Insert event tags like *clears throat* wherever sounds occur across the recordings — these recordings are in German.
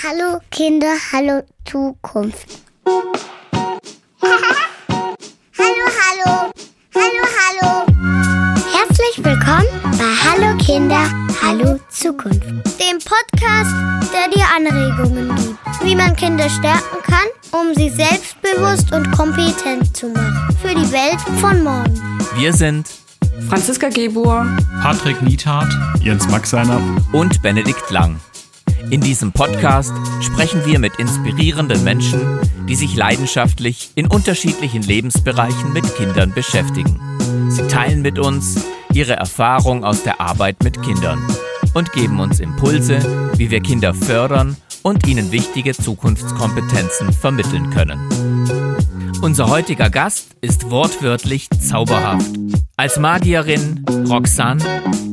Hallo Kinder, hallo Zukunft. hallo, hallo, hallo, hallo. Herzlich willkommen bei Hallo Kinder, hallo Zukunft. Dem Podcast, der dir Anregungen gibt, wie man Kinder stärken kann, um sie selbstbewusst und kompetent zu machen. Für die Welt von morgen. Wir sind Franziska Gebur, Patrick Niethardt, Jens Maxeiner und Benedikt Lang. In diesem Podcast sprechen wir mit inspirierenden Menschen, die sich leidenschaftlich in unterschiedlichen Lebensbereichen mit Kindern beschäftigen. Sie teilen mit uns ihre Erfahrung aus der Arbeit mit Kindern und geben uns Impulse, wie wir Kinder fördern und ihnen wichtige Zukunftskompetenzen vermitteln können. Unser heutiger Gast ist wortwörtlich zauberhaft. Als Magierin Roxanne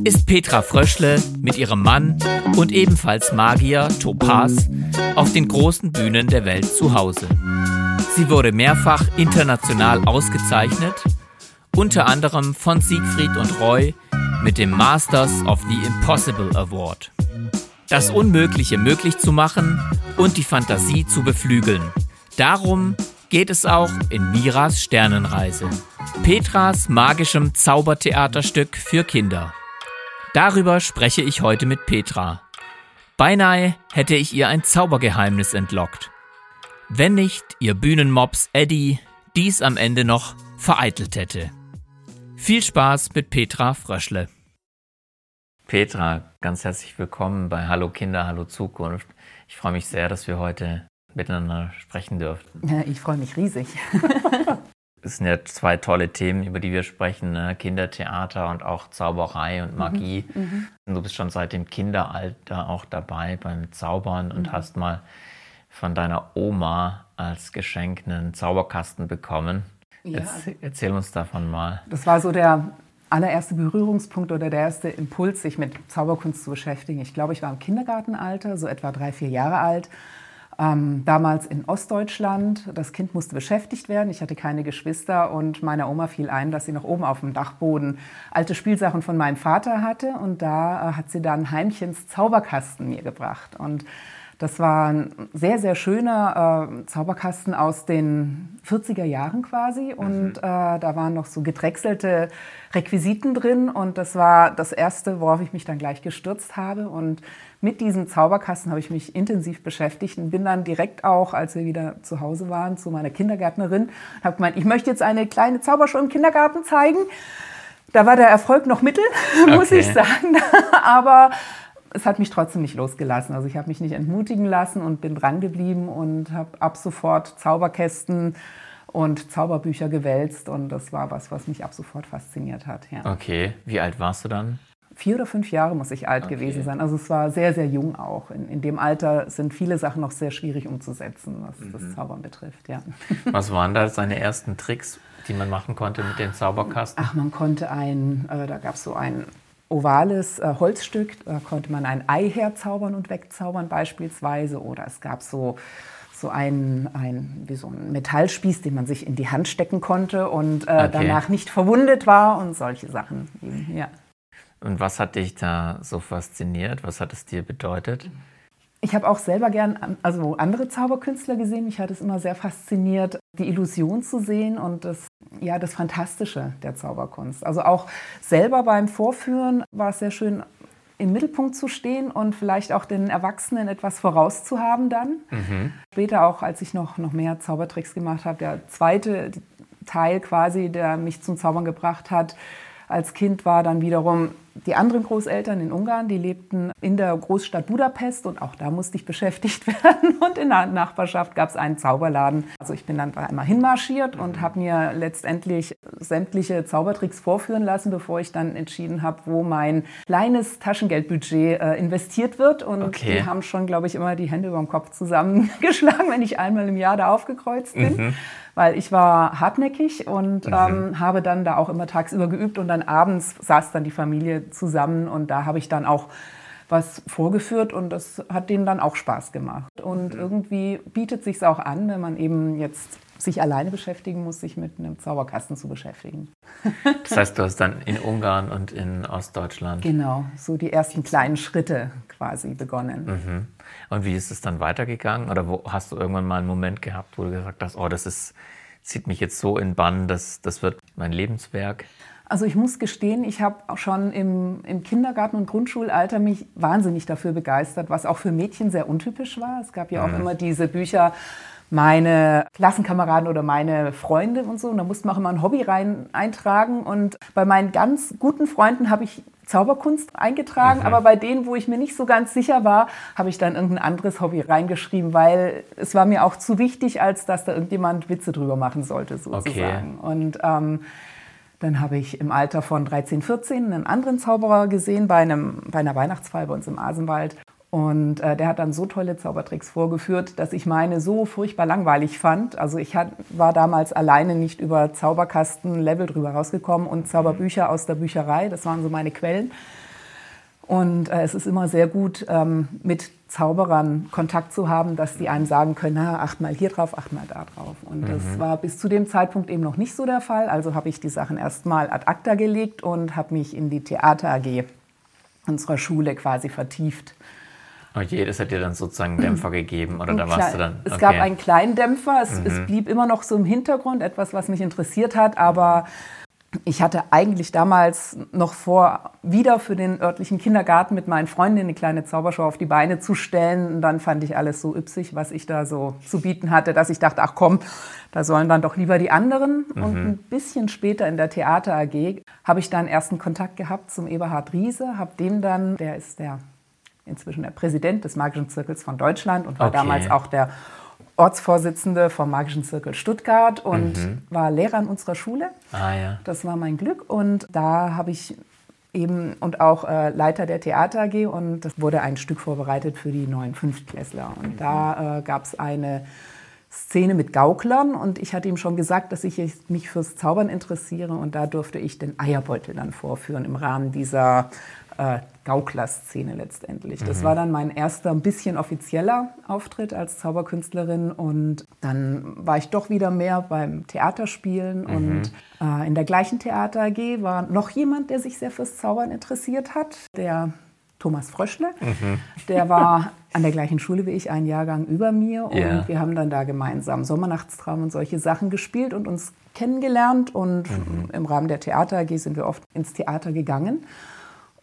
ist Petra Fröschle mit ihrem Mann und ebenfalls Magier Topaz auf den großen Bühnen der Welt zu Hause. Sie wurde mehrfach international ausgezeichnet, unter anderem von Siegfried und Roy mit dem Masters of the Impossible Award. Das Unmögliche möglich zu machen und die Fantasie zu beflügeln. Darum geht es auch in Miras Sternenreise, Petras magischem Zaubertheaterstück für Kinder. Darüber spreche ich heute mit Petra. Beinahe hätte ich ihr ein Zaubergeheimnis entlockt. Wenn nicht ihr Bühnenmops Eddie dies am Ende noch vereitelt hätte. Viel Spaß mit Petra Fröschle. Petra, ganz herzlich willkommen bei Hallo Kinder, Hallo Zukunft. Ich freue mich sehr, dass wir heute miteinander sprechen dürften. Ja, ich freue mich riesig. *laughs* Es sind ja zwei tolle Themen, über die wir sprechen: ne? Kindertheater und auch Zauberei und Magie. Mhm, du bist schon seit dem Kinderalter auch dabei beim Zaubern und mhm. hast mal von deiner Oma als Geschenk einen Zauberkasten bekommen. Ja. Erzähl, erzähl uns davon mal. Das war so der allererste Berührungspunkt oder der erste Impuls, sich mit Zauberkunst zu beschäftigen. Ich glaube, ich war im Kindergartenalter, so etwa drei, vier Jahre alt ähm, damals in Ostdeutschland. Das Kind musste beschäftigt werden. Ich hatte keine Geschwister und meiner Oma fiel ein, dass sie noch oben auf dem Dachboden alte Spielsachen von meinem Vater hatte. Und da äh, hat sie dann Heimchens Zauberkasten mir gebracht. Und das war ein sehr, sehr schöner äh, Zauberkasten aus den 40er Jahren quasi. Und mhm. äh, da waren noch so gedrechselte Requisiten drin. Und das war das Erste, worauf ich mich dann gleich gestürzt habe. Und mit diesem Zauberkasten habe ich mich intensiv beschäftigt und bin dann direkt auch, als wir wieder zu Hause waren, zu meiner Kindergärtnerin und habe gemeint, ich möchte jetzt eine kleine Zaubershow im Kindergarten zeigen. Da war der Erfolg noch mittel, *laughs* muss okay. ich sagen. *laughs* Aber es hat mich trotzdem nicht losgelassen. Also ich habe mich nicht entmutigen lassen und bin dran geblieben und habe ab sofort Zauberkästen und Zauberbücher gewälzt und das war was, was mich ab sofort fasziniert hat. Ja. Okay, wie alt warst du dann? Vier oder fünf Jahre muss ich alt okay. gewesen sein. Also es war sehr, sehr jung auch. In, in, dem Alter sind viele Sachen noch sehr schwierig umzusetzen, was mhm. das Zaubern betrifft. Ja. *laughs* Was waren da seine ersten Tricks, die man machen konnte mit dem Zauberkasten? Ach, man konnte ein, äh, da gab es so ein ovales äh, Holzstück, da konnte man ein Ei herzaubern und wegzaubern beispielsweise. Oder es gab so, so ein, ein, wie so ein Metallspieß, den man sich in die Hand stecken konnte und äh, okay. danach nicht verwundet war und solche Sachen. Ja. Und was hat dich da so fasziniert? Was hat es dir bedeutet? Ich habe auch selber gern also andere Zauberkünstler gesehen. Mich hat es immer sehr fasziniert, die Illusion zu sehen und das, ja, das Fantastische der Zauberkunst. Also auch selber beim Vorführen war es sehr schön, im Mittelpunkt zu stehen und vielleicht auch den Erwachsenen etwas vorauszuhaben dann. Mhm. Später auch, als ich noch, noch mehr Zaubertricks gemacht habe, der zweite Teil quasi, der mich zum Zaubern gebracht hat, als Kind war dann wiederum die anderen Großeltern in Ungarn, die lebten in der Großstadt Budapest und auch da musste ich beschäftigt *laughs* werden. Und in der Nachbarschaft gab es einen Zauberladen. Also ich bin dann einmal hinmarschiert und habe mir letztendlich sämtliche Zaubertricks vorführen lassen, bevor ich dann entschieden habe, wo mein kleines Taschengeldbudget äh, investiert wird. Und okay. die haben schon, glaube ich, immer die Hände über dem Kopf zusammengeschlagen, *laughs* wenn ich einmal im Jahr da aufgekreuzt bin. Mhm weil ich war hartnäckig und mhm. ähm, habe dann da auch immer tagsüber geübt und dann abends saß dann die Familie zusammen und da habe ich dann auch was vorgeführt und das hat denen dann auch Spaß gemacht. Und mhm. irgendwie bietet sich auch an, wenn man eben jetzt sich alleine beschäftigen muss, sich mit einem Zauberkasten zu beschäftigen. *laughs* Das heißt, du hast dann in Ungarn und in Ostdeutschland. Genau, so die ersten kleinen Schritte quasi begonnen. Mhm. Und wie ist es dann weitergegangen? Oder wo, hast du irgendwann mal einen Moment gehabt, wo du gesagt hast, oh, das ist, zieht mich jetzt so in Bann, das, das wird mein Lebenswerk? Also ich muss gestehen, ich habe auch schon im, im, Kindergarten und Grundschulalter mich wahnsinnig dafür begeistert, was auch für Mädchen sehr untypisch war. Es gab ja auch mhm. immer diese Bücher, meine Klassenkameraden oder meine Freunde und so. Und da musste man auch immer ein Hobby rein eintragen. Und bei meinen ganz guten Freunden habe ich Zauberkunst eingetragen, mhm. aber bei denen, wo ich mir nicht so ganz sicher war, habe ich dann irgendein anderes Hobby reingeschrieben, weil es war mir auch zu wichtig, als dass da irgendjemand Witze drüber machen sollte, sozusagen. Okay. Und ähm, dann habe ich im Alter von 13, 14 einen anderen Zauberer gesehen bei, einem, bei einer Weihnachtsfeier bei uns im Asenwald. Und äh, der hat dann so tolle Zaubertricks vorgeführt, dass ich meine so furchtbar langweilig fand. Also ich hat, war damals alleine nicht über Zauberkasten-Level drüber rausgekommen und Zauberbücher aus der Bücherei, das waren so meine Quellen. Und äh, es ist immer sehr gut, ähm, mit Zauberern Kontakt zu haben, dass die einem sagen können, na, acht mal hier drauf, acht mal da drauf. Und mhm. das war bis zu dem Zeitpunkt eben noch nicht so der Fall. Also habe ich die Sachen erstmal ad acta gelegt und habe mich in die Theater AG unserer Schule quasi vertieft. Oh je, das hat dir dann sozusagen einen Dämpfer *clears throat* gegeben oder da warst du dann. Okay. Es gab einen kleinen Dämpfer, es, mhm. es, blieb immer noch so im Hintergrund, etwas, was mich interessiert hat, aber ich hatte eigentlich damals noch vor, wieder für den örtlichen Kindergarten mit meinen Freundinnen eine kleine Zaubershow auf die Beine zu stellen. Und dann fand ich alles so üpsig, was ich da so zu bieten hatte, dass ich dachte, ach komm, da sollen dann doch lieber die anderen. Mhm. Und ein bisschen später in der Theater AG habe ich dann ersten Kontakt gehabt zum Eberhard Riese, habe dem dann, der ist der inzwischen der Präsident des Magischen Zirkels von Deutschland und war okay. damals auch der Ortsvorsitzende vom Magischen Zirkel Stuttgart und mhm. war Lehrer an unserer Schule. Ah, ja. Das war mein Glück und da habe ich eben und auch äh, Leiter der Theater AG und das wurde ein Stück vorbereitet für die neuen Fünftklässler. Und mhm. da äh, gab es eine Szene mit Gauklern und ich hatte ihm schon gesagt, dass ich mich fürs Zaubern interessiere und da durfte ich den Eierbeutel dann vorführen im Rahmen dieser äh, Gaukler-Szene letztendlich. Das mhm. war dann mein erster ein bisschen offizieller Auftritt als Zauberkünstlerin und dann war ich doch wieder mehr beim Theaterspielen mhm. und äh, in der gleichen Theater AG war noch jemand, der sich sehr fürs Zaubern interessiert hat, der Thomas Fröschle. Mhm. Der war an der gleichen Schule wie ich, einen Jahrgang über mir. Und yeah. wir haben dann da gemeinsam Sommernachtstraum und solche Sachen gespielt und uns kennengelernt. Und mhm. im Rahmen der Theater AG sind wir oft ins Theater gegangen.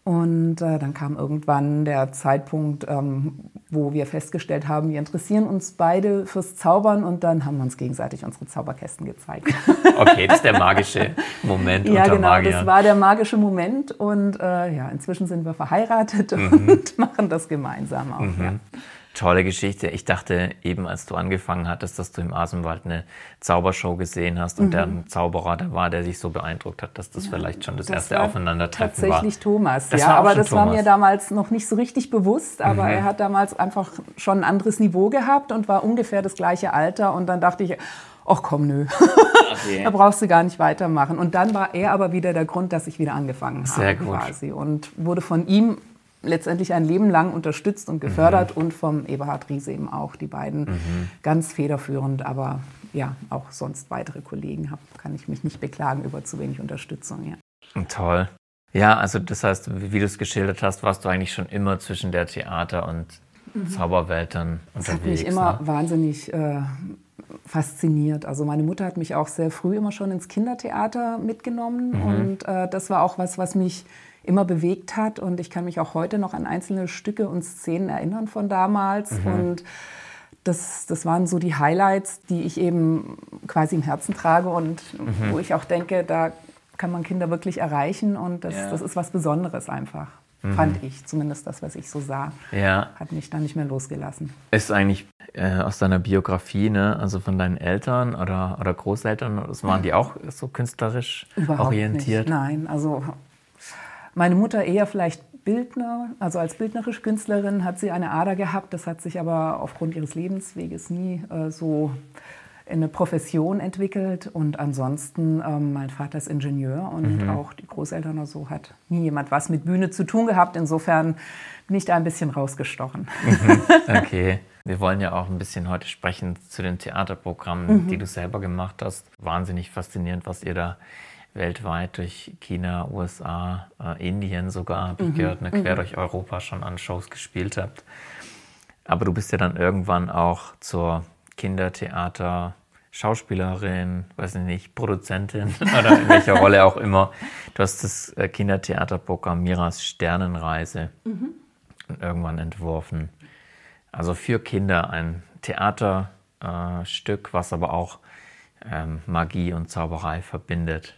Und äh, dann kam irgendwann der Zeitpunkt, ähm, wo wir festgestellt haben, wir interessieren uns beide fürs Zaubern und dann haben wir uns gegenseitig unsere Zauberkästen gezeigt. *laughs* Okay, das ist der magische Moment ja, unter genau, Magiern. das war der magische Moment und äh, ja, inzwischen sind wir verheiratet mhm. *laughs* und machen das gemeinsam auch. Mhm. Ja. Tolle Geschichte. Ich dachte eben, als du angefangen hattest, dass du im Asenwald eine Zaubershow gesehen hast und mhm. der ein Zauberer da war, der sich so beeindruckt hat, dass das ja, vielleicht schon das, das erste Aufeinandertreffen war. Tatsächlich Thomas, das ja, war aber das Thomas. war mir damals noch nicht so richtig bewusst, aber mhm. er hat damals einfach schon ein anderes Niveau gehabt und war ungefähr das gleiche Alter und dann dachte ich, ach komm, nö, okay. *laughs* da brauchst du gar nicht weitermachen. Und dann war er aber wieder der Grund, dass ich wieder angefangen habe Sehr gut. quasi und wurde von ihm letztendlich ein Leben lang unterstützt und gefördert mhm. und vom Eberhard Riese eben auch. Die beiden mhm. ganz federführend, aber ja, auch sonst weitere Kollegen habe, kann ich mich nicht beklagen über zu wenig Unterstützung. Ja. Toll. Ja, also das heißt, wie, du es geschildert hast, warst du eigentlich schon immer zwischen der Theater- und mhm. Zauberwelt dann unterwegs. Das hat mich immer ne? wahnsinnig äh, fasziniert. Also meine Mutter hat mich auch sehr früh immer schon ins Kindertheater mitgenommen mhm. und äh, das war auch was, was mich immer bewegt hat. Und ich kann mich auch heute noch an einzelne Stücke und Szenen erinnern von damals. Mhm. Und das, das waren so die Highlights, die ich eben quasi im Herzen trage und mhm. wo ich auch denke, da kann man Kinder wirklich erreichen. Und das, ja. das ist was Besonderes einfach. Mhm. Fand ich, zumindest das, was ich so sah. Ja. Hat mich da nicht mehr losgelassen. Ist eigentlich äh, aus deiner Biografie, ne? also von deinen Eltern oder, oder Großeltern, das waren die auch so künstlerisch Überhaupt orientiert? Nicht. Nein, also meine Mutter eher vielleicht Bildner, also als bildnerische Künstlerin hat sie eine Ader gehabt. Das hat sich aber aufgrund ihres Lebensweges nie äh, so eine Profession entwickelt und ansonsten, ähm, mein Vater ist Ingenieur und mhm. auch die Großeltern oder so hat nie jemand was mit Bühne zu tun gehabt. Insofern bin ich da ein bisschen rausgestochen. Mhm. *laughs* Okay. Wir wollen ja auch ein bisschen heute sprechen zu den Theaterprogrammen, mhm. die du selber gemacht hast. Wahnsinnig faszinierend, was ihr da weltweit durch China, USA, äh, Indien sogar, habe ich mhm. gehört, ne, quer mhm. durch Europa schon an Shows gespielt habt. Aber du bist ja dann irgendwann auch zur Kindertheater Schauspielerin, weiß ich nicht, Produzentin *laughs* oder in welcher Rolle auch immer. Du hast das äh, Kindertheaterprogramm Miras Sternenreise mhm. irgendwann entworfen. Also für Kinder ein Theaterstück, äh, was aber auch ähm, Magie und Zauberei verbindet.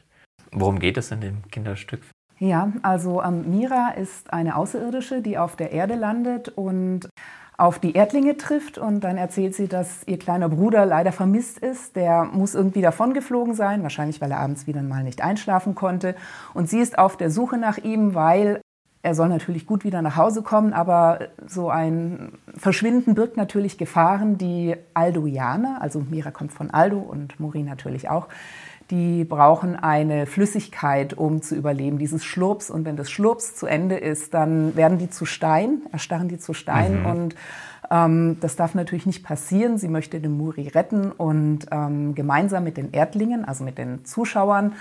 Worum geht es in dem Kinderstück? Ja, also ähm, Mira ist eine Außerirdische, die auf der Erde landet und auf die Erdlinge trifft und dann erzählt sie, dass ihr kleiner Bruder leider vermisst ist. Der muss irgendwie davongeflogen sein, wahrscheinlich weil er abends wieder mal nicht einschlafen konnte. Und sie ist auf der Suche nach ihm, weil er soll natürlich gut wieder nach Hause kommen, aber so ein Verschwinden birgt natürlich Gefahren, die Aldoianer, also Mira kommt von Aldo und Mori natürlich auch, die brauchen eine Flüssigkeit, um zu überleben, dieses Schlurps. Und wenn das Schlurps zu Ende ist, dann werden die zu Stein, erstarren die zu Stein. Mhm. Und ähm, das darf natürlich nicht passieren. Sie möchte den Muri retten und ähm, gemeinsam mit den Erdlingen, also mit den Zuschauern,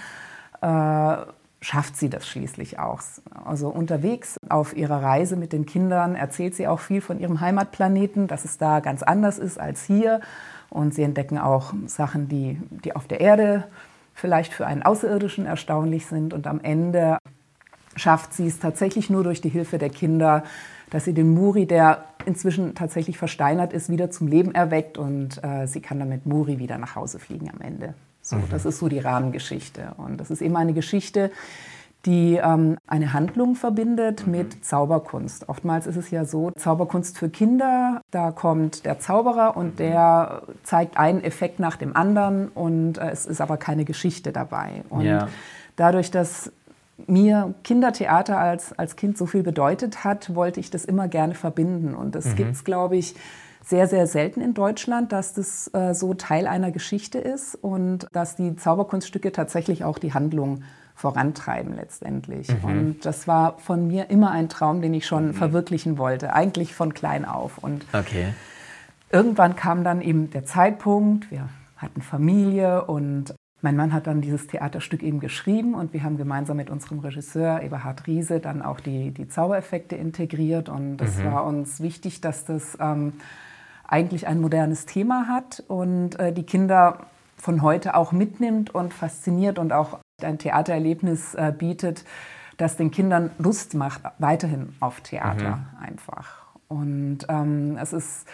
äh, schafft sie das schließlich auch. Also unterwegs auf ihrer Reise mit den Kindern erzählt sie auch viel von ihrem Heimatplaneten, dass es da ganz anders ist als hier. Und sie entdecken auch Sachen, die, die auf der Erde vielleicht für einen Außerirdischen erstaunlich sind. Und am Ende schafft sie es tatsächlich nur durch die Hilfe der Kinder, dass sie den Muri, der inzwischen tatsächlich versteinert ist, wieder zum Leben erweckt und äh, sie kann dann mit Muri wieder nach Hause fliegen am Ende. So, mhm. Das ist so die Rahmengeschichte. Und das ist eben eine Geschichte, die ähm, eine Handlung verbindet mhm. mit Zauberkunst. Oftmals ist es ja so, Zauberkunst für Kinder, da kommt der Zauberer und mhm. der zeigt einen Effekt nach dem anderen und äh, es ist aber keine Geschichte dabei. Und ja. dadurch, dass mir Kindertheater als, als Kind so viel bedeutet hat, wollte ich das immer gerne verbinden. Und das mhm. gibt es, glaube ich, sehr, sehr selten in Deutschland, dass das äh, so Teil einer Geschichte ist und dass die Zauberkunststücke tatsächlich auch die Handlung vorantreiben letztendlich. Mhm. Und das war von mir immer ein Traum, den ich schon mhm. verwirklichen wollte, eigentlich von klein auf. Und okay. irgendwann kam dann eben der Zeitpunkt, wir hatten Familie und mein Mann hat dann dieses Theaterstück eben geschrieben und wir haben gemeinsam mit unserem Regisseur Eberhard Riese dann auch die, die Zaubereffekte integriert und es mhm. war uns wichtig, dass das ähm, eigentlich ein modernes Thema hat und äh, die Kinder von heute auch mitnimmt und fasziniert und auch ein Theatererlebnis äh, bietet, das den Kindern Lust macht, weiterhin auf Theater mhm. einfach. Und ähm, es ist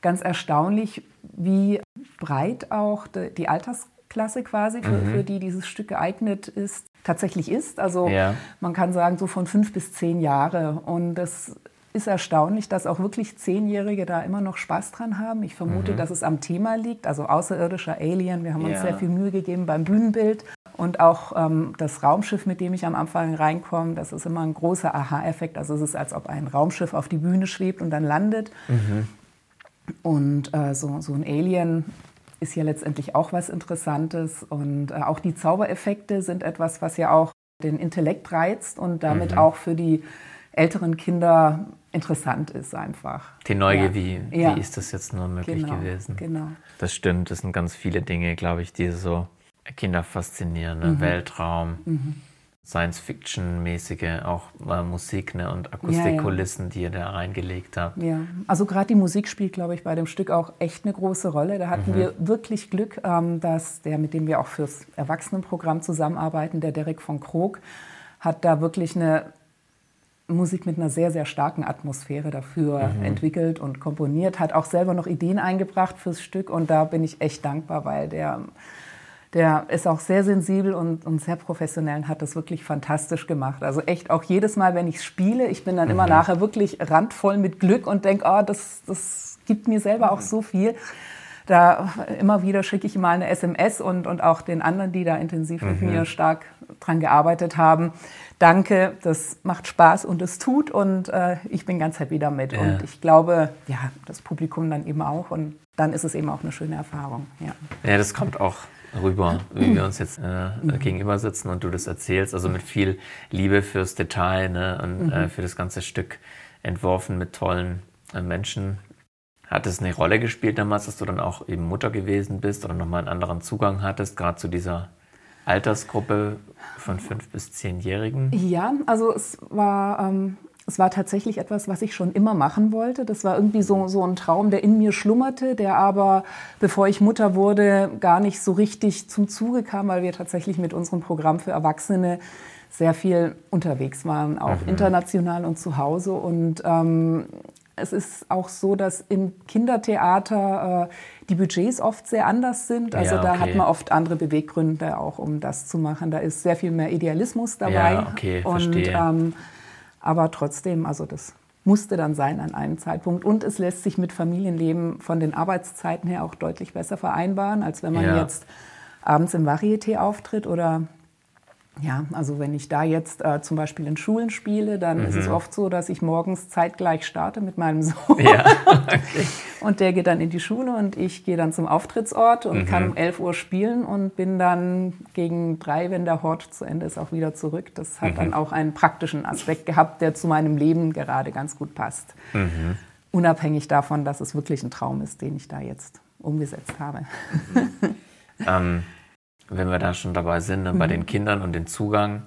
ganz erstaunlich, wie breit auch die, die Altersklasse quasi, für, mhm. für, die dieses Stück geeignet ist, tatsächlich ist. Also ja. man kann sagen, so von fünf bis zehn Jahre. Und das ist erstaunlich, dass auch wirklich Zehnjährige da immer noch Spaß dran haben. Ich vermute, mhm. dass es am Thema liegt, also außerirdischer Alien. Wir haben uns ja. sehr viel Mühe gegeben beim Bühnenbild. Und auch ähm, das Raumschiff, mit dem ich am Anfang reinkomme, das ist immer ein großer Aha-Effekt. Also es ist, als ob ein Raumschiff auf die Bühne schwebt und dann landet. Mhm. Und äh, so, so ein Alien ist ja letztendlich auch was Interessantes. Und äh, auch die Zaubereffekte sind etwas, was ja auch den Intellekt reizt und damit mhm. auch für die älteren Kinder interessant ist einfach. Die Neugier, ja. wie, wie ja. ist das jetzt nur möglich genau, gewesen? Genau. Das stimmt, das sind ganz viele Dinge, glaube ich, die so Kinder faszinieren. Ne? Mhm. Weltraum, mhm. Science-Fiction-mäßige, auch äh, Musik ne? und Akustikkulissen, ja, die ihr da reingelegt habt. Ja, also gerade die Musik spielt, glaube ich, bei dem Stück auch echt eine große Rolle. Da hatten mhm. wir wirklich Glück, ähm, dass der, mit dem wir auch fürs Erwachsenenprogramm zusammenarbeiten, der Derek von Krog, hat da wirklich eine Musik mit einer sehr, sehr starken Atmosphäre dafür mhm. entwickelt und komponiert, hat auch selber noch Ideen eingebracht fürs Stück und da bin ich echt dankbar, weil der, der ist auch sehr sensibel und, und sehr professionell und hat das wirklich fantastisch gemacht. Also echt auch jedes Mal, wenn ich spiele, ich bin dann mhm. immer nachher wirklich randvoll mit Glück und denke, oh, das, das gibt mir selber auch so viel da immer wieder schicke ich mal eine SMS und, und auch den anderen, die da intensiv mit mhm. mir stark dran gearbeitet haben. Danke, das macht Spaß und es tut und äh, ich bin ganz happy damit. Ja. Und ich glaube, ja, das Publikum dann eben auch und dann ist es eben auch eine schöne Erfahrung. Ja, ja das kommt auch rüber, wie wir uns jetzt äh, mhm. gegenüber sitzen und du das erzählst. Also mit viel Liebe fürs Detail ne, und mhm. äh, für das ganze Stück entworfen mit tollen äh, Menschen. Hat es eine Rolle gespielt damals, dass du dann auch eben Mutter gewesen bist oder nochmal einen anderen Zugang hattest, gerade zu dieser Altersgruppe von fünf bis zehnjährigen? Ja, also es war ähm, es war tatsächlich etwas, was ich schon immer machen wollte. Das war irgendwie so, so ein Traum, der in mir schlummerte, der aber, bevor ich Mutter wurde, gar nicht so richtig zum Zuge kam, weil wir tatsächlich mit unserem Programm für Erwachsene sehr viel unterwegs waren, auch mhm. international und zu Hause. Und ähm, es ist auch so, dass im Kindertheater äh, die Budgets oft sehr anders sind. Also ja, okay. da hat man oft andere Beweggründe auch, um das zu machen. Da ist sehr viel mehr Idealismus dabei. Ja, okay, verstehe. Und ähm, aber trotzdem, also das musste dann sein an einem Zeitpunkt. Und es lässt sich mit Familienleben von den Arbeitszeiten her auch deutlich besser vereinbaren, als wenn man ja. jetzt abends im Varieté auftritt oder ja, also wenn ich da jetzt äh, zum Beispiel in Schulen spiele, dann mhm. ist es mhm. oft so, dass ich morgens zeitgleich starte mit meinem Sohn. *laughs* Ja, okay. *laughs* und der geht dann in die Schule und ich gehe dann zum Auftrittsort und mhm. kann um 11 Uhr spielen und bin dann gegen drei, wenn der Hort zu Ende ist, auch wieder zurück. Das hat mhm. dann auch einen praktischen Aspekt gehabt, der zu meinem Leben gerade ganz gut passt. Mhm. Unabhängig davon, dass es wirklich ein Traum ist, den ich da jetzt umgesetzt habe. ähm wenn wir da schon dabei sind, ne, mhm. bei den Kindern und den Zugang,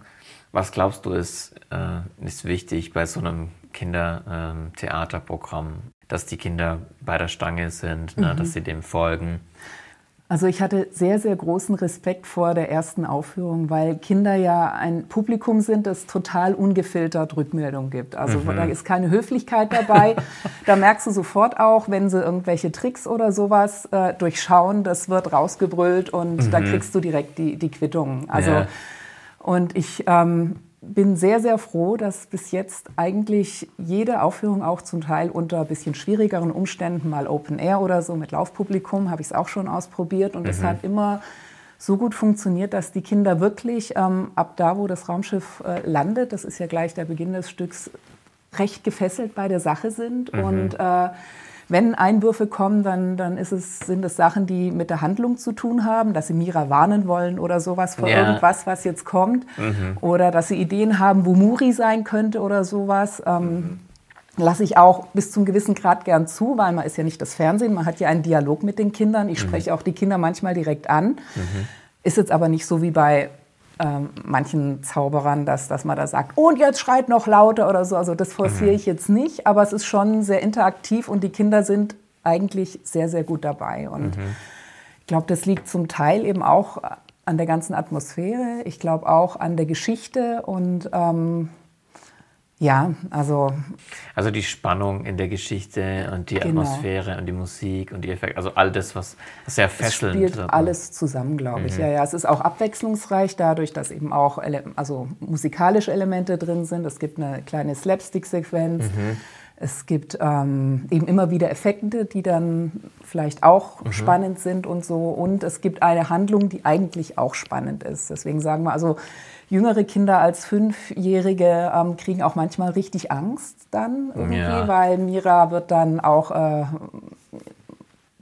was glaubst du ist, äh, ist wichtig bei so einem Kindertheaterprogramm, ähm, dass die Kinder bei der Stange sind, ne, mhm. dass sie dem folgen? Also ich hatte sehr, sehr großen Respekt vor der ersten Aufführung, weil Kinder ja ein Publikum sind, das total ungefiltert Rückmeldung gibt. Also mhm. da ist keine Höflichkeit dabei. *laughs* da merkst du sofort auch, wenn sie irgendwelche Tricks oder sowas äh, durchschauen, das wird rausgebrüllt und mhm. da kriegst du direkt die, die Quittung. Also ja. und ich ähm, bin sehr, sehr froh, dass bis jetzt eigentlich jede Aufführung auch zum Teil unter ein bisschen schwierigeren Umständen, mal Open Air oder so mit Laufpublikum, habe ich es auch schon ausprobiert und es mhm. hat immer so gut funktioniert, dass die Kinder wirklich ähm, ab da, wo das Raumschiff äh, landet, das ist ja gleich der Beginn des Stücks, recht gefesselt bei der Sache sind mhm. und äh, wenn Einwürfe kommen, dann, dann ist es, sind es Sachen, die mit der Handlung zu tun haben, dass sie Mira warnen wollen oder sowas vor ja. irgendwas, was jetzt kommt. Mhm. Oder dass sie Ideen haben, wo Muri sein könnte oder sowas. Ähm, mhm. Lasse ich auch bis zum gewissen Grad gern zu, weil man ist ja nicht das Fernsehen, man hat ja einen Dialog mit den Kindern. Ich mhm. spreche auch die Kinder manchmal direkt an. Mhm. Ist jetzt aber nicht so wie bei ähm, manchen Zauberern, dass, dass man da sagt, und jetzt schreit noch lauter oder so. Also das forciere mhm. ich jetzt nicht, aber es ist schon sehr interaktiv und die Kinder sind eigentlich sehr, sehr gut dabei. Und mhm. ich glaube, das liegt zum Teil eben auch an der ganzen Atmosphäre. Ich glaube auch an der Geschichte und ähm, ja, also. Also die Spannung in der Geschichte und die genau. Atmosphäre und die Musik und die Effekte, also all das, was sehr fesselnd ist. spielt alles zusammen, glaube ich. Mhm. Ja, ja, es ist auch abwechslungsreich dadurch, dass eben auch also musikalische Elemente drin sind. Es gibt eine kleine Slapstick-Sequenz. Mhm. Es gibt ähm, eben immer wieder Effekte, die dann vielleicht auch mhm. spannend sind und so. Und es gibt eine Handlung, die eigentlich auch spannend ist. Deswegen sagen wir also, jüngere Kinder als Fünfjährige ähm, kriegen auch manchmal richtig Angst dann irgendwie, ja. weil Mira wird dann auch äh,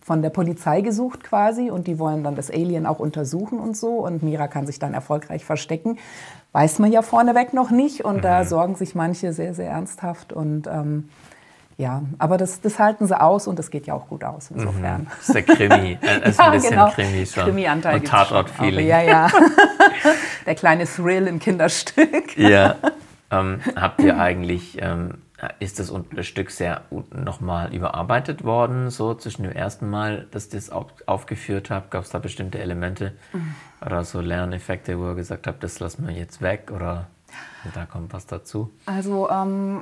von der Polizei gesucht quasi und die wollen dann das Alien auch untersuchen und so und Mira kann sich dann erfolgreich verstecken. Weiß man ja vorneweg noch nicht und mhm. da sorgen sich manche sehr, sehr ernsthaft und ähm, ja, aber das, das halten sie aus und das geht ja auch gut aus insofern. Mhm. Das ist der Krimi, äh, ist *laughs* ja, ein bisschen genau. Krimi schon. Krimi-Anteil und Tatort-Feeling. Ja, ja. *laughs* der kleine Thrill im Kinderstück. ja. *laughs* Ähm, habt ihr eigentlich, ähm, ist das Stück sehr nochmal überarbeitet worden, so zwischen dem ersten Mal, dass ihr es auf, aufgeführt habt? Gab es da bestimmte Elemente mhm. oder so Lerneffekte, wo ihr gesagt habt, das lassen wir jetzt weg oder da kommt was dazu? Also ähm,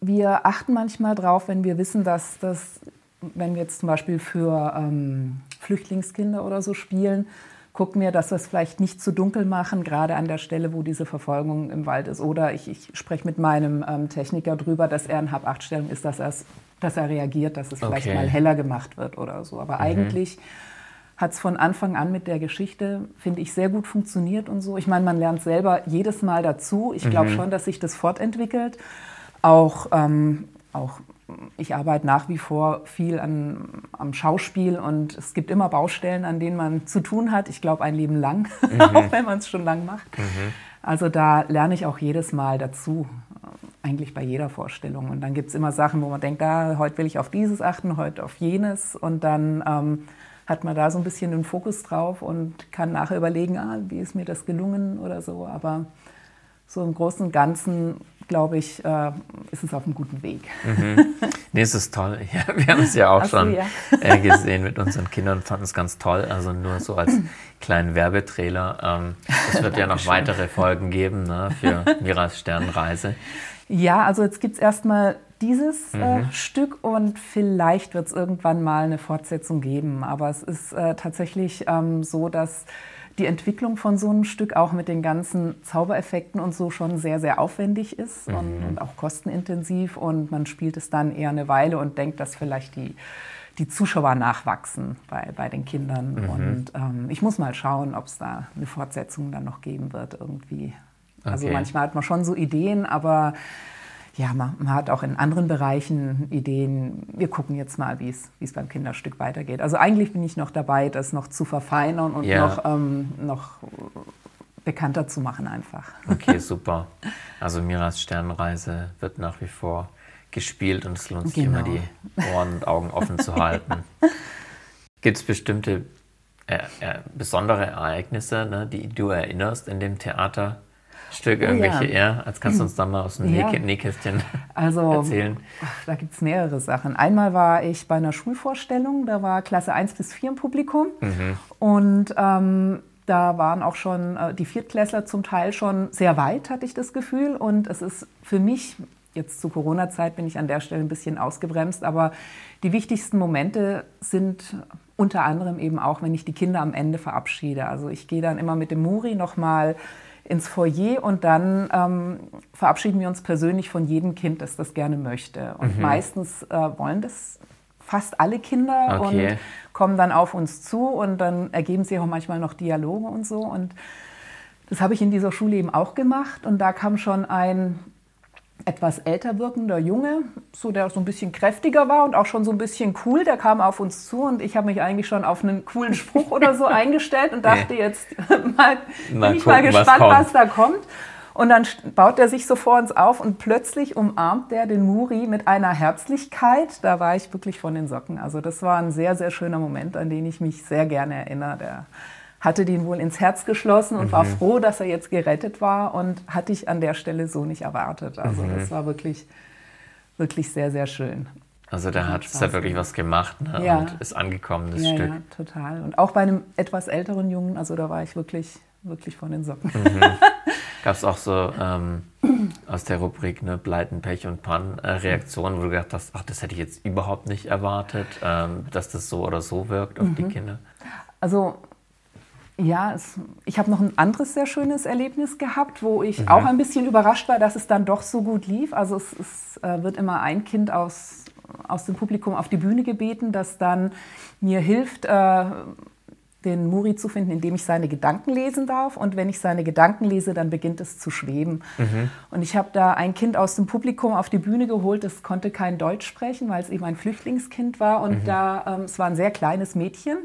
wir achten manchmal drauf, wenn wir wissen, dass das, wenn wir jetzt zum Beispiel für ähm, Flüchtlingskinder oder so spielen, gucken wir, dass wir es vielleicht nicht zu dunkel machen, gerade an der Stelle, wo diese Verfolgung im Wald ist. Oder ich, ich spreche mit meinem ähm, Techniker drüber, dass er in Hab-8-Stellung ist, dass er dass er reagiert, dass es Okay. vielleicht mal heller gemacht wird oder so. Aber eigentlich hat es von Anfang an mit der Geschichte, finde ich, sehr gut funktioniert und so. Ich meine, man lernt selber jedes Mal dazu. Ich glaube schon, dass sich das fortentwickelt. Auch, ähm, auch ich arbeite nach wie vor viel an, am Schauspiel und es gibt immer Baustellen, an denen man zu tun hat. Ich glaube, ein Leben lang, *laughs* auch wenn man es schon lang macht. Also da lerne ich auch jedes Mal dazu, eigentlich bei jeder Vorstellung. Und dann gibt es immer Sachen, wo man denkt, ah, heute will ich auf dieses achten, heute auf jenes. Und dann ähm, hat man da so ein bisschen den Fokus drauf und kann nachher überlegen, ah, wie ist mir das gelungen oder so. Aber so im Großen und Ganzen, glaube ich, äh, ist es auf einem guten Weg. Nee, es ist toll. Ja, wir haben es ja auch so, schon ja. äh, gesehen mit unseren Kindern und fanden es ganz toll. Also nur so als *clears throat* kleinen Werbetrailer. Ähm, es wird ja noch weitere Folgen geben ne, für *laughs* Miras Sternreise. Ja, also jetzt gibt es erstmal dieses äh, Stück und vielleicht wird es irgendwann mal eine Fortsetzung geben. Aber es ist äh, tatsächlich ähm, so, dass die Entwicklung von so einem Stück auch mit den ganzen Zaubereffekten und so schon sehr, sehr aufwendig ist und, und auch kostenintensiv. Und man spielt es dann eher eine Weile und denkt, dass vielleicht die, die Zuschauer nachwachsen bei, bei den Kindern. Und ähm, ich muss mal schauen, ob es da eine Fortsetzung dann noch geben wird irgendwie. Also Okay. manchmal hat man schon so Ideen, aber ja, man, man hat auch in anderen Bereichen Ideen. Wir gucken jetzt mal, wie es beim Kinderstück weitergeht. Also eigentlich bin ich noch dabei, das noch zu verfeinern und Ja. noch, ähm, noch bekannter zu machen einfach. Okay, *laughs* super. Also Miras Sternreise wird nach wie vor gespielt und es lohnt sich Genau. immer die Ohren und Augen offen zu halten. *laughs* Gibt es bestimmte äh, äh, besondere Ereignisse, ne, die du erinnerst in dem Irgendwelche Oh ja. eher? Als kannst du uns da mal aus dem Ja. Nähkä- Nähkästchen *laughs* Also erzählen. ach, da gibt es mehrere Sachen. Einmal war ich bei einer Schulvorstellung, da war Klasse 1 bis 4 im Publikum. Und ähm, da waren auch schon äh, die Viertklässler zum Teil schon sehr weit, hatte ich das Gefühl. Und es ist für mich, jetzt zu Corona-Zeit bin ich an der Stelle ein bisschen ausgebremst, aber die wichtigsten Momente sind unter anderem eben auch, wenn ich die Kinder am Ende verabschiede. Also ich gehe dann immer mit dem Muri nochmal ins Foyer und dann ähm, verabschieden wir uns persönlich von jedem Kind, das das gerne möchte. Und meistens äh, wollen das fast alle Kinder Okay. und kommen dann auf uns zu und dann ergeben sich auch manchmal noch Dialoge und so. Und das habe ich in dieser Schule eben auch gemacht und da kam schon ein etwas älter wirkender Junge, so der so ein bisschen kräftiger war und auch schon so ein bisschen cool, der kam auf uns zu und ich habe mich eigentlich schon auf einen coolen Spruch oder so *laughs* eingestellt und dachte jetzt *laughs* mal, Mal bin ich mal gucken, was gespannt, kommt. was da kommt. Und dann baut er sich so vor uns auf und plötzlich umarmt der den Muri mit einer Herzlichkeit. Da war ich wirklich von den Socken. Also das war ein sehr, sehr schöner Moment, an den ich mich sehr gerne erinnere. Der hatte den wohl ins Herz geschlossen und war Mhm. froh, dass er jetzt gerettet war und hatte ich an der Stelle so nicht erwartet. Also Mhm. das war wirklich, wirklich sehr, sehr schön. Also der hat, hat war's. wirklich was gemacht ne? Ja. und ist angekommen, das Ja, Stück. ja, total. Und auch bei einem etwas älteren Jungen, also da war ich wirklich, wirklich von den Socken. *laughs* Gab es auch so ähm, aus der Rubrik ne, Pleiten, Pech und Pannen äh, Reaktionen, wo du gedacht hast, ach, das hätte ich jetzt überhaupt nicht erwartet, ähm, dass das so oder so wirkt auf die Mhm. Kinder? Also ja, es, ich habe noch ein anderes sehr schönes Erlebnis gehabt, wo ich auch ein bisschen überrascht war, dass es dann doch so gut lief. Also es, es äh, wird immer ein Kind aus, aus dem Publikum auf die Bühne gebeten, das dann mir hilft, äh, den Muri zu finden, indem ich seine Gedanken lesen darf. Und wenn ich seine Gedanken lese, dann beginnt es zu schweben. Und ich habe da ein Kind aus dem Publikum auf die Bühne geholt, das konnte kein Deutsch sprechen, weil es eben ein Flüchtlingskind war. Und da, ähm, es war ein sehr kleines Mädchen.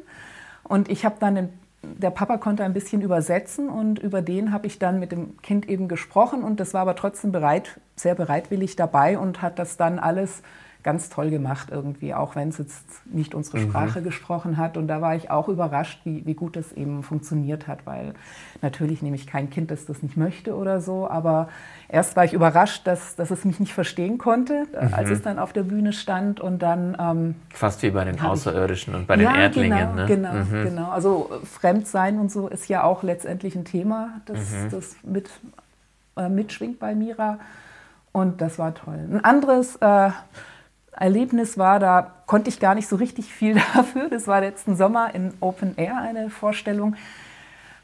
Und ich habe dann den der Papa konnte ein bisschen übersetzen und über den habe ich dann mit dem Kind eben gesprochen und das war aber trotzdem bereit, sehr bereitwillig dabei und hat das dann alles ganz toll gemacht irgendwie, auch wenn es jetzt nicht unsere Sprache gesprochen hat. Und da war ich auch überrascht, wie, wie gut das eben funktioniert hat, weil natürlich nehme ich kein Kind, das das nicht möchte oder so, aber erst war ich überrascht, dass, dass es mich nicht verstehen konnte, als es dann auf der Bühne stand und dann... Ähm, Fast wie bei den Hab ich- Außerirdischen und bei den ja, Erdlingen. Genau, ne? genau, genau. Also äh, Fremdsein und so ist ja auch letztendlich ein Thema, das, das mit, äh, mitschwingt bei Mira. Und das war toll. Ein anderes äh, Erlebnis war, da konnte ich gar nicht so richtig viel *laughs* dafür. Das war letzten Sommer in Open Air eine Vorstellung.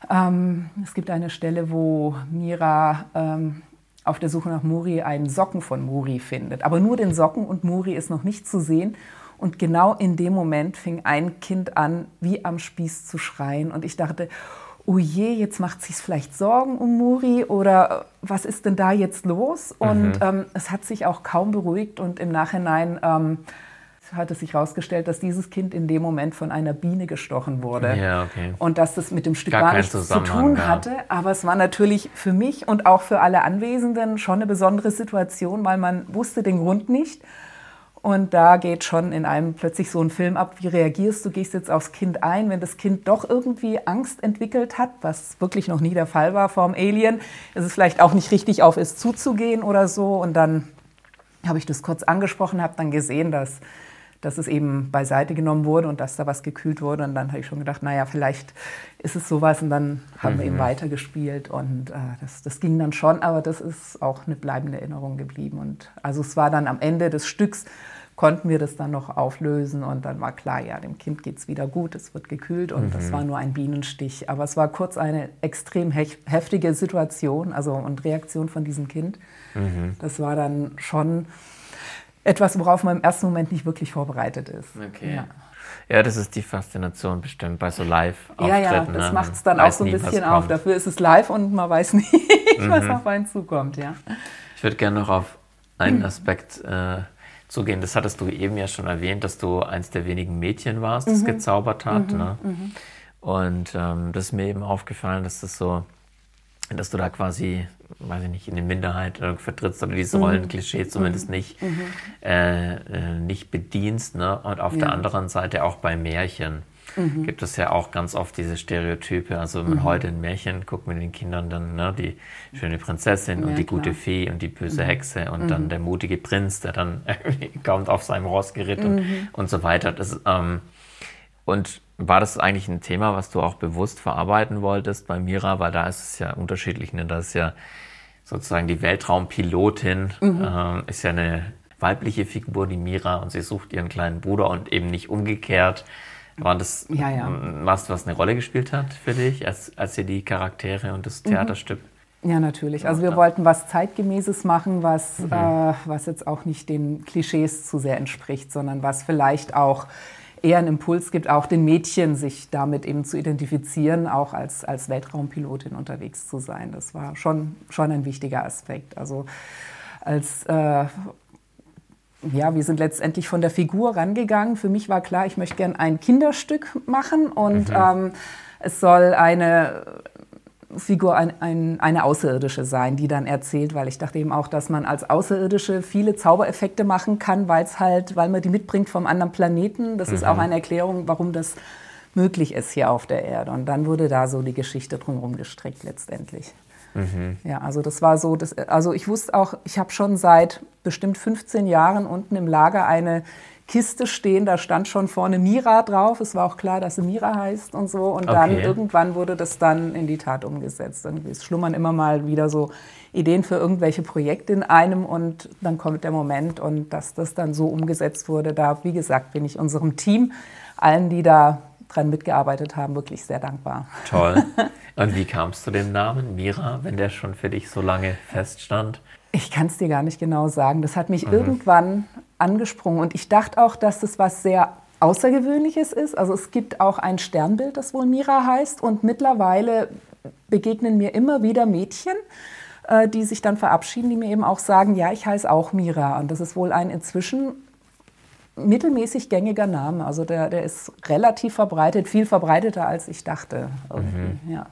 Ähm, es gibt eine Stelle, wo Mira ähm, auf der Suche nach Muri einen Socken von Muri findet. Aber nur den Socken und Muri ist noch nicht zu sehen. Und genau in dem Moment fing ein Kind an, wie am Spieß zu schreien. Und ich dachte, oh je, jetzt macht sich vielleicht Sorgen um Muri oder was ist denn da jetzt los? Und mhm. ähm, es hat sich auch kaum beruhigt und im Nachhinein ähm, hat es sich herausgestellt, dass dieses Kind in dem Moment von einer Biene gestochen wurde. Ja, okay. Und dass das mit dem Stück gar nichts zu tun hatte. Aber es war natürlich für mich und auch für alle Anwesenden schon eine besondere Situation, weil man wusste den Grund nicht. Und da geht schon in einem plötzlich so ein Film ab, wie reagierst du, gehst jetzt aufs Kind ein, wenn das Kind doch irgendwie Angst entwickelt hat, was wirklich noch nie der Fall war vor dem Alien, ist es vielleicht auch nicht richtig auf es zuzugehen oder so. Und dann habe ich das kurz angesprochen, habe dann gesehen, dass dass es eben beiseite genommen wurde und dass da was gekühlt wurde. Und dann habe ich schon gedacht, naja, vielleicht ist es sowas. Und dann haben mhm. wir eben mhm. weitergespielt. Und äh, das, das ging dann schon, aber das ist auch eine bleibende Erinnerung geblieben. Und also es war dann am Ende des Stücks, konnten wir das dann noch auflösen. Und dann war klar, ja, dem Kind geht es wieder gut, es wird gekühlt. Und mhm. das war nur ein Bienenstich. Aber es war kurz eine extrem heftige Situation also, und Reaktion von diesem Kind. Mhm. Das war dann schon etwas, worauf man im ersten Moment nicht wirklich vorbereitet ist. Okay. Ja. Ja, das ist die Faszination bestimmt bei so Live-Auftritten. Ja, ja, das ne? macht es dann auch so ein bisschen auf. Dafür ist es live und man weiß *laughs* nicht, mhm. was auf einen zukommt. Ja. Ich würde gerne noch auf einen *clears throat* Aspekt äh, zugehen. Das hattest du eben ja schon erwähnt, dass du eins der wenigen Mädchen warst, das mhm. gezaubert hat. Mhm. Ne? Mhm. Und ähm, das ist mir eben aufgefallen, dass das so, dass du da quasi weiß ich nicht, in der Minderheit vertrittst oder diese mhm. Rollenklischee zumindest mhm. nicht, mhm. Äh, äh, nicht bedienst. Ne? Und auf ja. der anderen Seite auch bei Märchen mhm. gibt es ja auch ganz oft diese Stereotype. Also wenn man mhm. heute ein Märchen guckt mit den Kindern, dann ne, die schöne Prinzessin ja, und die klar. gute Fee und die böse mhm. Hexe und dann der mutige Prinz, der dann *laughs* kommt auf seinem Ross geritten und, und so weiter. Das, ähm, und war das eigentlich ein Thema, was du auch bewusst verarbeiten wolltest bei Mira? Weil da ist es ja unterschiedlich. Ne? Da ist ja sozusagen die Weltraumpilotin, mhm. äh, ist ja eine weibliche Figur, die Mira, und sie sucht ihren kleinen Bruder und eben nicht umgekehrt. War das ja, ja. was, was eine Rolle gespielt hat für dich, als, als sie die Charaktere und das mhm. Theaterstück ja, natürlich. Also wir wollten was Zeitgemäßes machen, was, mhm. äh, was jetzt auch nicht den Klischees zu sehr entspricht, sondern was vielleicht auch eher einen Impuls gibt, auch den Mädchen sich damit eben zu identifizieren, auch als, als Weltraumpilotin unterwegs zu sein. Das war schon, schon ein wichtiger Aspekt. Also als äh, ja, wir sind letztendlich von der Figur rangegangen. Für mich war klar, ich möchte gerne ein Kinderstück machen und mhm. ähm, es soll eine Figur ein, ein, eine Außerirdische sein, die dann erzählt, weil ich dachte eben auch, dass man als Außerirdische viele Zaubereffekte machen kann, weil es halt, weil man die mitbringt vom anderen Planeten. Das mhm. ist auch mhm. eine Erklärung, warum das möglich ist hier auf der Erde. Und dann wurde da so die Geschichte drumherum gestrickt letztendlich. Mhm. Ja, also das war so, das, also ich wusste auch, ich habe schon seit bestimmt 15 Jahren unten im Lager eine Kiste stehen, da stand schon vorne Mira drauf. Es war auch klar, dass sie Mira heißt und so. Und dann okay. irgendwann wurde das dann in die Tat umgesetzt. Irgendwie es schlummern immer mal wieder so Ideen für irgendwelche Projekte in einem und dann kommt der Moment und dass das dann so umgesetzt wurde, da, wie gesagt, bin ich unserem Team, allen, die da dran mitgearbeitet haben, wirklich sehr dankbar. Toll. *laughs* Und wie kamst du dem Namen Mira, wenn der schon für dich so lange feststand? Ich kann es dir gar nicht genau sagen. Das hat mich mhm. irgendwann angesprungen. Und ich dachte auch, dass das was sehr Außergewöhnliches ist. Also es gibt auch ein Sternbild, das wohl Mira heißt. Und mittlerweile begegnen mir immer wieder Mädchen, äh, die sich dann verabschieden, die mir eben auch sagen, ja, ich heiße auch Mira. Und das ist wohl ein inzwischen mittelmäßig gängiger Name. Also der, der ist relativ verbreitet, viel verbreiteter, als ich dachte. Mhm. Ja.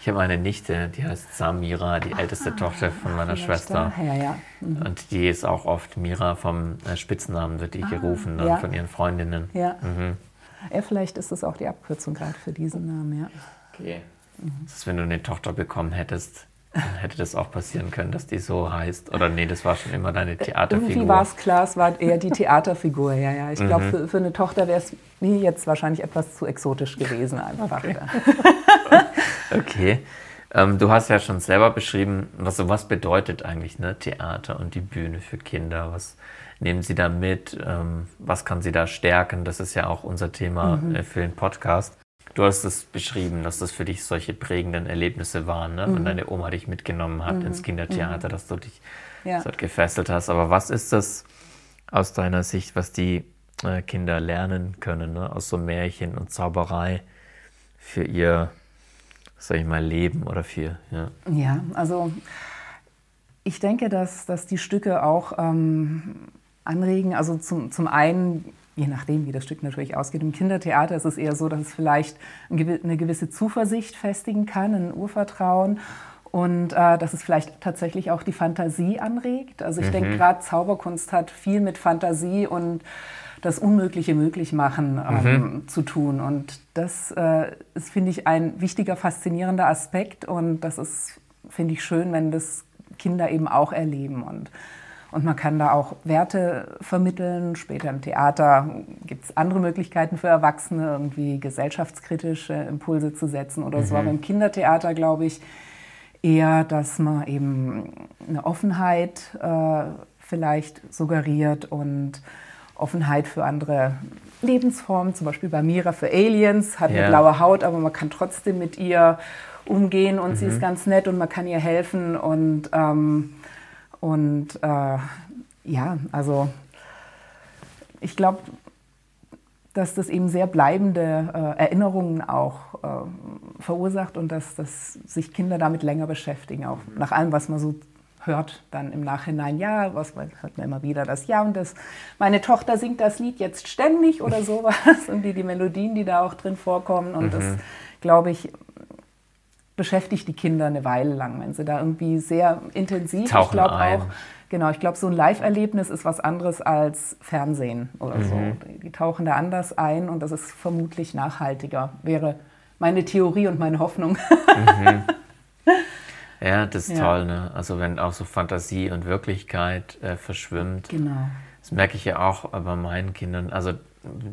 Ich habe eine Nichte, die heißt Samira, die älteste ah, Tochter von meiner Schwester. Ja, ja. Mhm. Und die ist auch oft Mira vom äh, Spitznamen, wird die ah, gerufen, ja. von ihren Freundinnen. Ja. Mhm. ja. Vielleicht ist das auch die Abkürzung gerade für diesen Namen, ja. Okay. Mhm. Das ist, wenn du eine Tochter bekommen hättest, hätte das auch passieren können, dass die so heißt. Oder nee, das war schon immer deine Theaterfigur. Irgendwie war es klar, es war eher die Theaterfigur, ja, ja. Ich glaube, mhm. für, für, eine Tochter wäre es mir jetzt wahrscheinlich etwas zu exotisch gewesen einfach. Okay. *laughs* okay. Ähm, du hast ja schon selber beschrieben, was, was bedeutet eigentlich ne, Theater und die Bühne für Kinder? Was nehmen sie da mit? Ähm, was kann sie da stärken? Das ist ja auch unser Thema mhm. Äh, für den Podcast. Du hast es beschrieben, dass das für dich solche prägenden Erlebnisse waren, ne? wenn mhm. deine Oma dich mitgenommen hat mhm. ins Kindertheater, mhm. dass du dich ja. dort gefesselt hast. Aber was ist das aus deiner Sicht, was die äh, Kinder lernen können ne? aus so Märchen und Zauberei für ihr, sag ich mal, Leben oder für. Ja, ja also ich denke, dass, dass die Stücke auch ähm, anregen, also zum, zum einen je nachdem, wie das Stück natürlich ausgeht. Im Kindertheater ist es eher so, dass es vielleicht eine gewisse Zuversicht festigen kann, ein Urvertrauen und äh, dass es vielleicht tatsächlich auch die Fantasie anregt. Also ich mhm. denke, gerade Zauberkunst hat viel mit Fantasie und das Unmögliche möglich machen ähm, mhm. zu tun. Und das äh, ist, finde ich, ein wichtiger, faszinierender Aspekt. Und das ist, finde ich, schön, wenn das Kinder eben auch erleben. Und, und man kann da auch Werte vermitteln. Später im Theater gibt es andere Möglichkeiten für Erwachsene, irgendwie gesellschaftskritische Impulse zu setzen oder mhm. so. Aber im Kindertheater, glaube ich, eher, dass man eben eine Offenheit äh, vielleicht suggeriert und Offenheit für andere Lebensformen, zum Beispiel bei Mira für Aliens, hat ja. eine blaue Haut, aber man kann trotzdem mit ihr umgehen und mhm. sie ist mhm. ganz nett und man kann ihr helfen und, ähm, und äh, ja, also ich glaube, dass das eben sehr bleibende äh, Erinnerungen auch äh, verursacht und dass, dass sich Kinder damit länger beschäftigen, auch nach allem, was man so hört dann im Nachhinein, ja, was hört man immer wieder das, ja, und das, meine Tochter singt das Lied jetzt ständig oder sowas *laughs* und die, die Melodien, die da auch drin vorkommen und mhm. das, glaube ich, beschäftigt die Kinder eine Weile lang, wenn sie da irgendwie sehr intensiv, Tauchen ich glaube auch, genau, ich glaube, so ein Live-Erlebnis ist was anderes als Fernsehen oder mhm. so. Die, tauchen da anders ein und das ist vermutlich nachhaltiger, wäre meine Theorie und meine Hoffnung. Mhm. *laughs* Ja, das ist ja. toll, ne? Also wenn auch so Fantasie und Wirklichkeit äh, verschwimmt. Genau. Das merke ich ja auch bei meinen Kindern. Also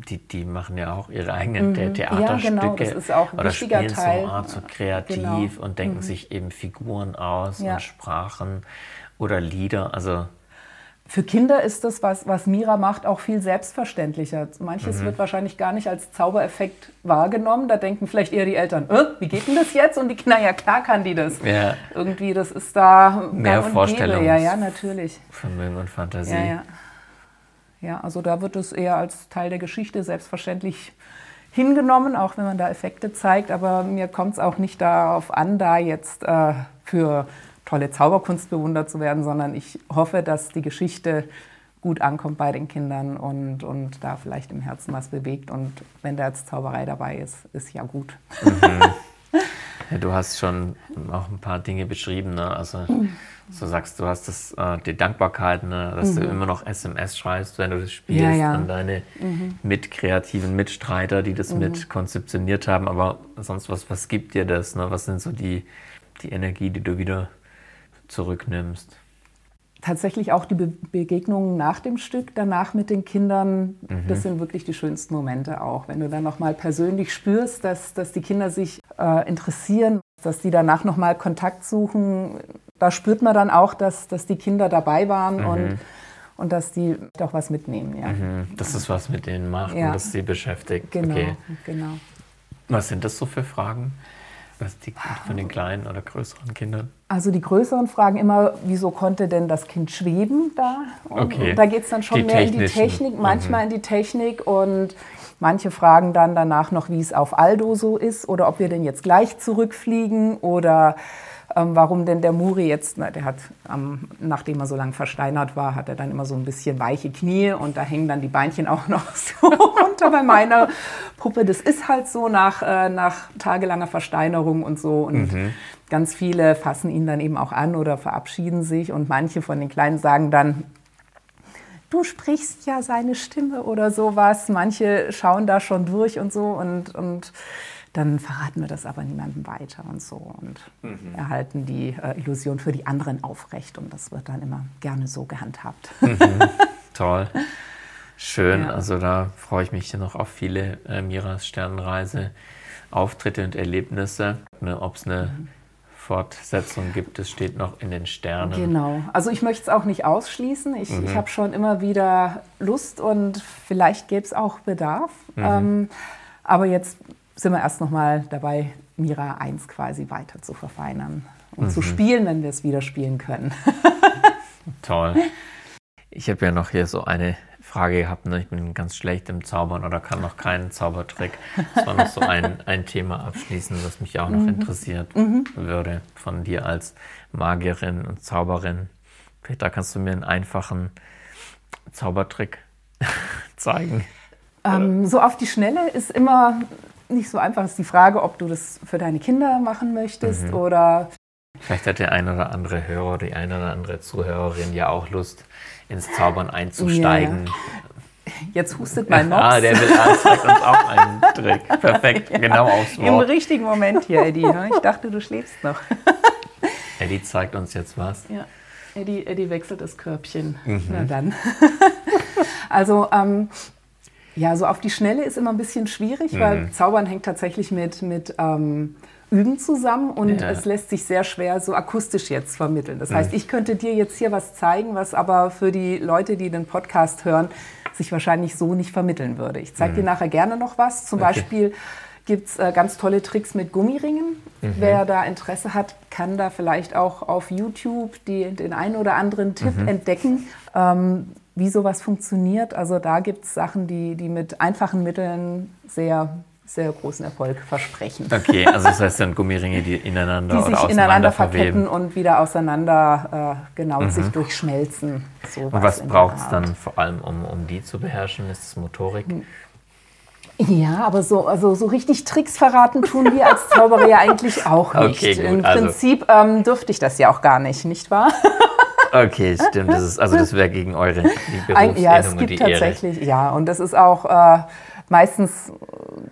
die, die machen ja auch ihre eigenen mhm. Theaterstücke. Ja, genau. Das ist auch ein oder spielen Teil. so Art so kreativ genau. und denken mhm. sich eben Figuren aus ja. und Sprachen oder Lieder. Also für Kinder ist das, was, was Mira macht, auch viel selbstverständlicher. Manches mhm. wird wahrscheinlich gar nicht als Zaubereffekt wahrgenommen. Da denken vielleicht eher die Eltern, äh, wie geht denn das jetzt? Und die Kinder, ja klar kann die das. Ja. Irgendwie, das ist da mehr Vorstellung. Ja, ja, natürlich. Vermögen und Fantasie. Ja, ja. Ja, also da wird es eher als Teil der Geschichte selbstverständlich hingenommen, auch wenn man da Effekte zeigt. Aber mir kommt es auch nicht darauf an, da jetzt äh, für tolle Zauberkunst bewundert zu werden, sondern ich hoffe, dass die Geschichte gut ankommt bei den Kindern und, und da vielleicht im Herzen was bewegt. Und wenn da jetzt Zauberei dabei ist, ist ja gut. Mhm. *laughs* Ja, du hast schon auch ein paar Dinge beschrieben. Ne? Also du sagst, du hast das, äh, die Dankbarkeit, ne? dass mhm. du immer noch SMS schreibst, wenn du das spielst, ja, ja. an deine mhm. mitkreativen Mitstreiter, die das mhm. mit konzeptioniert haben. Aber sonst, was, was gibt dir das? Ne? Was sind so die, die Energie, die du wieder zurücknimmst? Tatsächlich auch die Be Begegnungen nach dem Stück, danach mit den Kindern, mhm. das sind wirklich die schönsten Momente auch. Wenn du dann nochmal persönlich spürst, dass, dass die Kinder sich äh, interessieren, dass die danach nochmal Kontakt suchen, da spürt man dann auch, dass, dass die Kinder dabei waren mhm. und, und dass die auch was mitnehmen. Ja. Mhm. Dass es was mit denen macht ja. und dass sie beschäftigt. Genau, okay. genau. Was sind das so für Fragen? Was die von den kleinen oder größeren Kindern? Also die größeren fragen immer, wieso konnte denn das Kind schweben da? Und okay. da geht es dann schon die mehr in die Technik, manchmal mhm. in die Technik und manche fragen dann danach noch, wie es auf Aldo so ist oder ob wir denn jetzt gleich zurückfliegen oder ähm, warum denn der Muri jetzt, na, der hat, ähm, nachdem er so lange versteinert war, hat er dann immer so ein bisschen weiche Knie und da hängen dann die Beinchen auch *laughs* noch so runter bei meiner Puppe. Das ist halt so nach, äh, nach tagelanger Versteinerung und so und mhm. ganz viele fassen ihn dann eben auch an oder verabschieden sich und manche von den Kleinen sagen dann, du sprichst ja seine Stimme oder sowas. Manche schauen da schon durch und so und, und dann verraten wir das aber niemandem weiter und so und mhm. erhalten die äh, Illusion für die anderen aufrecht und das wird dann immer gerne so gehandhabt. Mhm. *laughs* Toll. Schön, ja. also da freue ich mich noch auf viele äh, Miras Sternenreise, Auftritte und Erlebnisse. Ob es eine mhm. Fortsetzung gibt, das steht noch in den Sternen. Genau, also ich möchte es auch nicht ausschließen. Ich, mhm. ich habe schon immer wieder Lust und vielleicht gäbe es auch Bedarf. Mhm. Ähm, aber jetzt sind wir erst noch mal dabei, Mira 1 quasi weiter zu verfeinern und mhm. zu spielen, wenn wir es wieder spielen können. *laughs* *laughs* Toll. Ich habe ja noch hier so eine Frage gehabt. Ne? Ich bin ganz schlecht im Zaubern oder kann noch keinen Zaubertrick. Das war noch so ein, *laughs* ein Thema abschließend, was mich auch noch mhm. interessiert mhm. würde von dir als Magierin und Zauberin. Peter, kannst du mir einen einfachen Zaubertrick zeigen? Ähm, so auf die Schnelle ist immer nicht so einfach. Ist die Frage, ob du das für deine Kinder machen möchtest mhm. oder. Vielleicht hat der ein oder andere Hörer, die eine oder andere Zuhörerin ja auch Lust, ins Zaubern einzusteigen. Ja. Jetzt hustet mein *laughs* Mops. Ah, der will, ah, zeigt uns auch einen Trick. *laughs* Perfekt, ja. genau aufs Wort. Im richtigen Moment hier, Eddie. Ne? Ich dachte, du schläfst noch. *laughs* Eddie zeigt uns jetzt was. Ja. Eddie, Eddie wechselt das Körbchen. Mhm. Na dann. also, ähm, ja, so auf die Schnelle ist immer ein bisschen schwierig, mhm. weil Zaubern hängt tatsächlich mit, mit ähm, Üben zusammen und ja. es lässt sich sehr schwer so akustisch jetzt vermitteln. Das heißt, mhm. ich könnte dir jetzt hier was zeigen, was aber für die Leute, die den Podcast hören, sich wahrscheinlich so nicht vermitteln würde. Ich zeige mhm. dir nachher gerne noch was. Zum okay. Beispiel gibt es äh, ganz tolle Tricks mit Gummiringen. Mhm. Wer da Interesse hat, kann da vielleicht auch auf YouTube die, den einen oder anderen Tipp mhm. entdecken. Ähm, wie sowas funktioniert. Also da gibt es Sachen, die, die mit einfachen Mitteln sehr sehr großen Erfolg versprechen. Okay, also das heißt dann Gummiringe, die ineinander die sich ineinander verketten und wieder auseinander äh, genau mhm. sich durchschmelzen. und was braucht es dann vor allem, um, um die zu beherrschen? Ist es Motorik? Ja, aber so, also so richtig Tricks verraten tun wir als Zauberer ja eigentlich auch nicht. Okay, gut, Im also. Prinzip ähm, dürfte ich das ja auch gar nicht, nicht wahr? Okay, stimmt. Das ist, also das wäre gegen eure die Ja, es gibt tatsächlich, Ehre. ja. Und das ist auch äh, meistens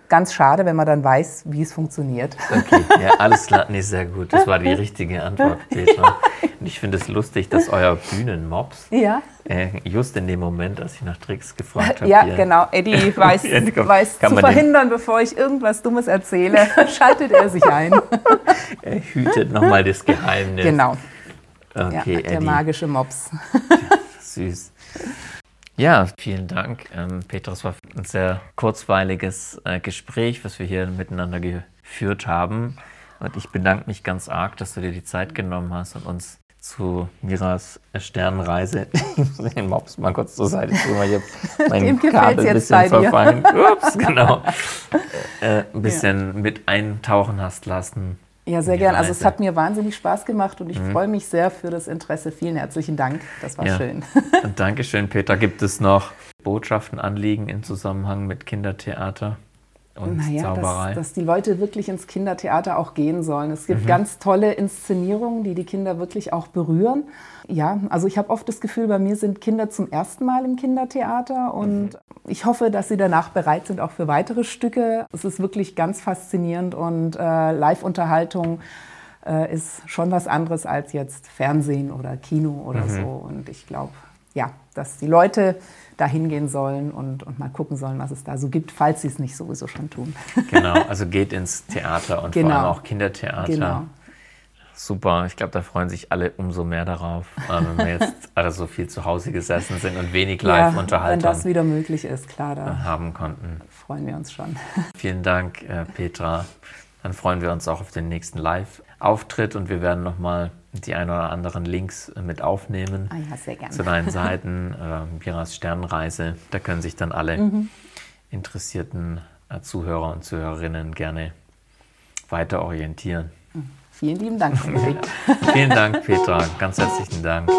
ganz schade, wenn man dann weiß, wie es funktioniert. Okay, *laughs* ja, alles klar. Nee, sehr gut. Das war die richtige Antwort, Petra. Und ich finde es lustig, dass euer Bühnenmops ja. äh, just in dem Moment, als ich nach Tricks gefragt habe. Ja, genau. Eddie *laughs* weiß, weiß zu verhindern, bevor ich irgendwas Dummes erzähle, *laughs* schaltet er sich ein. er hütet nochmal das Geheimnis. Genau. Okay, ja, der Eddie. magische Mops. *laughs* süß. Ja, vielen Dank. Ähm, Petra, es war ein sehr kurzweiliges äh, Gespräch, was wir hier miteinander geführt haben. Und ich bedanke mich ganz arg, dass du dir die Zeit genommen hast und uns zu Miras Sternenreise *laughs* den Mops mal kurz zur Seite tun, weil ich *laughs* mein Kabel ein bisschen verfallen. Ups, genau. Äh, ein bisschen ja. mit eintauchen hast lassen ja, sehr gerne. Also es hat mir wahnsinnig Spaß gemacht und ich mhm. freue mich sehr für das Interesse. Vielen herzlichen Dank. Das war ja. schön. Dankeschön, Peter. Gibt es noch Botschaften, Anliegen im Zusammenhang mit Kindertheater? Und naja, Zauberei. Dass, dass die Leute wirklich ins Kindertheater auch gehen sollen. Es gibt mhm. ganz tolle Inszenierungen, die die Kinder wirklich auch berühren. Ja, also ich habe oft das Gefühl, bei mir sind Kinder zum ersten Mal im Kindertheater und mhm. ich hoffe, dass sie danach bereit sind auch für weitere Stücke. Es ist wirklich ganz faszinierend und äh, Live-Unterhaltung äh, ist schon was anderes als jetzt Fernsehen oder Kino oder mhm. so. Und ich glaube, ja, dass die Leute da hingehen sollen und, und mal gucken sollen, was es da so gibt, falls sie es nicht sowieso schon tun. *laughs* Genau, also geht ins Theater und genau. vor allem auch Kindertheater. Genau. Super, ich glaube, da freuen sich alle umso mehr darauf, äh, wenn wir jetzt *laughs* alle so viel zu Hause gesessen sind und wenig Live-Unterhaltung. Ja, wenn das wieder möglich ist, klar, da haben konnten. Freuen wir uns schon. *laughs* Vielen Dank, äh, Petra. Dann freuen wir uns auch auf den nächsten Live-Auftritt und wir werden nochmal die ein oder anderen Links äh, mit aufnehmen ah ja, sehr gerne. zu deinen *laughs* Seiten, äh, Miras Sternreise. Da können sich dann alle mhm. interessierten äh, Zuhörer und Zuhörerinnen gerne weiter orientieren. Mhm. Vielen lieben Dank. *laughs* Vielen Dank, Petra. Ganz herzlichen Dank.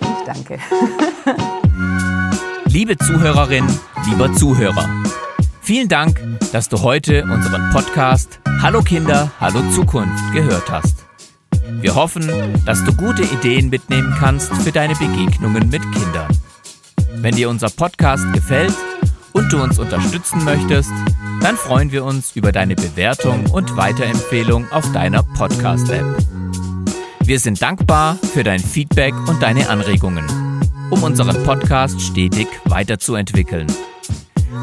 Ich danke. *laughs* Liebe Zuhörerin, lieber Zuhörer, vielen Dank, dass du heute unseren Podcast Hallo Kinder, Hallo Zukunft gehört hast. Wir hoffen, dass du gute Ideen mitnehmen kannst für deine Begegnungen mit Kindern. Wenn dir unser Podcast gefällt und du uns unterstützen möchtest, dann freuen wir uns über deine Bewertung und Weiterempfehlung auf deiner Podcast-App. Wir sind dankbar für dein Feedback und deine Anregungen, um unseren Podcast stetig weiterzuentwickeln.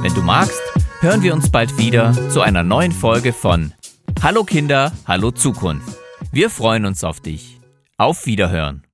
Wenn du magst, hören wir uns bald wieder zu einer neuen Folge von Hallo Kinder, hallo Zukunft. Wir freuen uns auf dich. Auf Wiederhören.